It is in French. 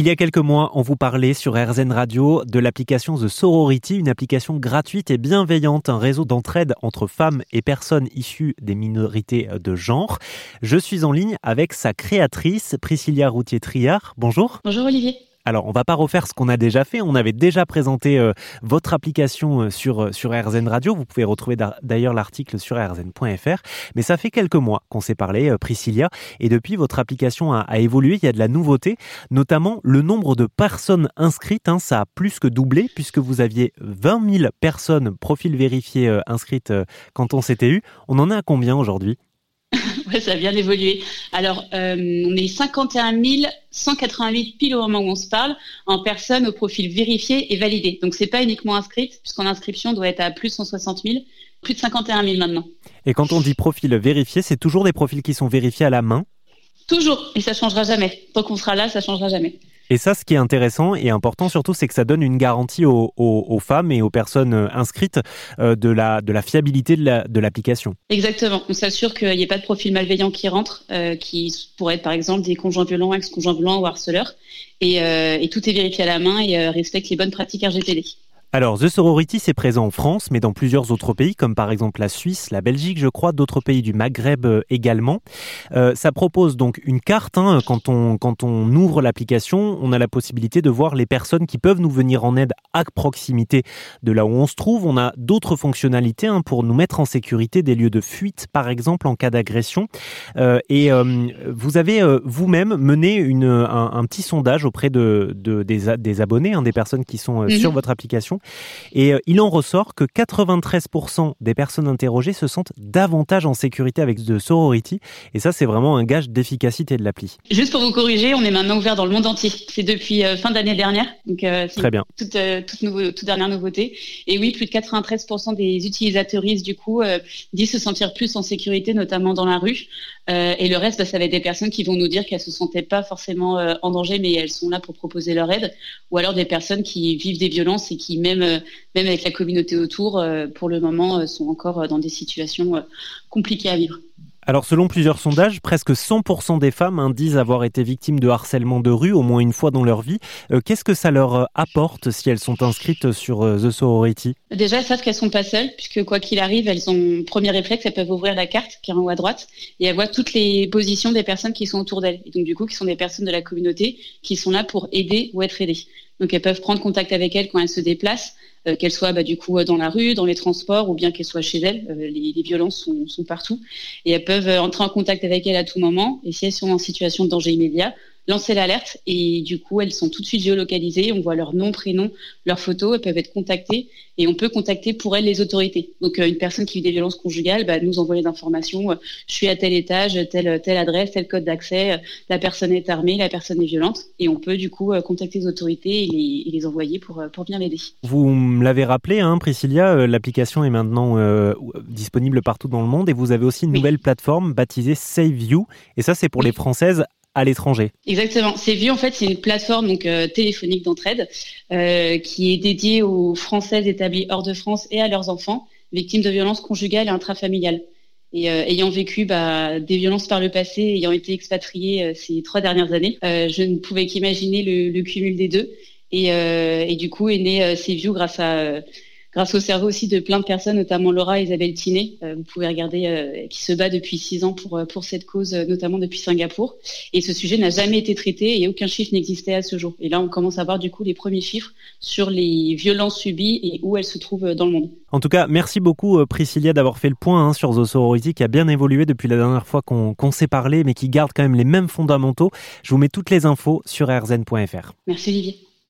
Il y a quelques mois, on vous parlait sur RZN Radio de l'application The Sorority, une application gratuite et bienveillante, un réseau d'entraide entre femmes et personnes issues des minorités de genre. Je suis en ligne avec sa créatrice, Priscilla Routier-Triard. Bonjour. Bonjour Olivier. Alors, on va pas refaire ce qu'on a déjà fait. On avait déjà présenté euh, votre application euh, sur, euh, sur RZN Radio. Vous pouvez retrouver d'ailleurs l'article sur rzn.fr. Mais ça fait quelques mois qu'on s'est parlé, Priscilla. Et depuis, votre application a, évolué. Il y a de la nouveauté, notamment le nombre de personnes inscrites. Hein, ça a plus que doublé puisque vous aviez 20 000 personnes, profils vérifiés, inscrites quand on s'était eu. On en est à combien aujourd'hui? ça a bien évolué. Alors, euh, on est 51 188 pile au moment où on se parle en personnes au profil vérifié et validé. Donc, c'est pas uniquement inscrite, puisqu'en inscription doit être à plus de 160 000, plus de 51 000 maintenant. Et quand on dit profil vérifié, c'est toujours des profils qui sont vérifiés à la main? Toujours, et ça changera jamais. Tant qu'on sera là, ça changera jamais. Et ça, ce qui est intéressant et important surtout, c'est que ça donne une garantie aux, femmes et aux personnes euh, inscrites euh, de la, fiabilité de l'application. Exactement. On s'assure qu'il n'y ait pas de profil malveillant qui rentre, euh, qui pourrait être par exemple des conjoints violents, ex-conjoints violents ou harceleurs. Et, et, tout est vérifié à la main et respecte les bonnes pratiques RGPD. Alors, The Sorority, c'est présent en France, mais dans plusieurs autres pays, comme par exemple la Suisse, la Belgique, je crois, d'autres pays du Maghreb euh, également. Euh, ça propose donc une carte. Hein, quand, on, quand on ouvre l'application, on a la possibilité de voir les personnes qui peuvent nous venir en aide à proximité de là où on se trouve. On a d'autres fonctionnalités hein, pour nous mettre en sécurité des lieux de fuite, par exemple, en cas d'agression. Euh, et vous avez vous-même mené une, un, petit sondage auprès de, de des, des, abonnés, hein, des personnes qui sont mhm. sur votre application et euh, il en ressort que 93% des personnes interrogées se sentent davantage en sécurité avec The Sorority. Et ça, c'est vraiment un gage d'efficacité de l'appli. Juste pour vous corriger, on est maintenant ouvert dans le monde entier. C'est depuis euh, fin d'année dernière. Donc, euh, Très bien. Toute, toute, dernière nouveauté. Et oui, plus de 93% des utilisateuristes, du coup, disent se sentir plus en sécurité, notamment dans la rue. et le reste, bah, ça va être des personnes qui vont nous dire qu'elles se sentaient pas forcément en danger, mais elles sont là pour proposer leur aide. Ou alors des personnes qui vivent des violences et qui, même, euh, même avec la communauté autour, euh, pour le moment, euh, sont encore dans des situations compliquées à vivre. Alors selon plusieurs sondages, presque 100% des femmes hein, disent avoir été victimes de harcèlement de rue au moins une fois dans leur vie. Qu'est-ce que ça leur apporte si elles sont inscrites sur The Sorority? Déjà, elles savent qu'elles sont pas seules, puisque quoi qu'il arrive, elles ont premier réflexe, elles peuvent ouvrir la carte qui est en haut à droite et elles voient toutes les positions des personnes qui sont autour d'elles. Et donc du coup, qui sont des personnes de la communauté qui sont là pour aider ou être aidées. Donc elles peuvent prendre contact avec elles quand elles se déplacent, euh, qu'elles soient bah, du coup dans la rue, dans les transports ou bien qu'elles soient chez elles. Euh, les, les, violences sont, partout et elles peuvent euh, entrer en contact avec elles à tout moment. Et si elles sont en situation de danger immédiat, lancer l'alerte et du coup elles sont tout de suite géolocalisées, on voit leur nom, prénom, leur photo, elles peuvent être contactées et on peut contacter pour elles les autorités. Donc euh, une personne qui vit des violences conjugales bah, nous envoie les informations, euh, je suis à tel étage, telle, telle adresse, tel code d'accès, euh, la personne est armée, la personne est violente et on peut du coup contacter les autorités et les, envoyer pour, pour bien l'aider. Vous me l'avez rappelé, hein, Priscilla, l'application est maintenant disponible partout dans le monde et vous avez aussi une nouvelle plateforme baptisée Save You et ça c'est pour les Françaises à l'étranger. Exactement. Vu en fait, c'est une plateforme donc euh, téléphonique d'entraide euh, qui est dédiée aux Françaises établies hors de France et à leurs enfants victimes de violences conjugales et intrafamiliales. Et euh, ayant vécu bah, des violences par le passé, ayant été expatriée ces trois dernières années, je ne pouvais qu'imaginer le, cumul des deux. Et, et du coup est né CView grâce à grâce au cerveau aussi de plein de personnes, notamment Laura et Isabelle Tinet, euh, vous pouvez regarder, euh, qui se bat depuis six ans pour, euh, pour cette cause, notamment depuis Singapour. Et ce sujet n'a jamais été traité et aucun chiffre n'existait à ce jour. Et là, on commence à voir du coup les premiers chiffres sur les violences subies et où elles se trouvent dans le monde. En tout cas, merci beaucoup Priscilla d'avoir fait le point hein, sur The Sorority qui a bien évolué depuis la dernière fois qu'on s'est parlé, mais qui garde quand même les mêmes fondamentaux. Je vous mets toutes les infos sur rzn.fr. Merci Olivier.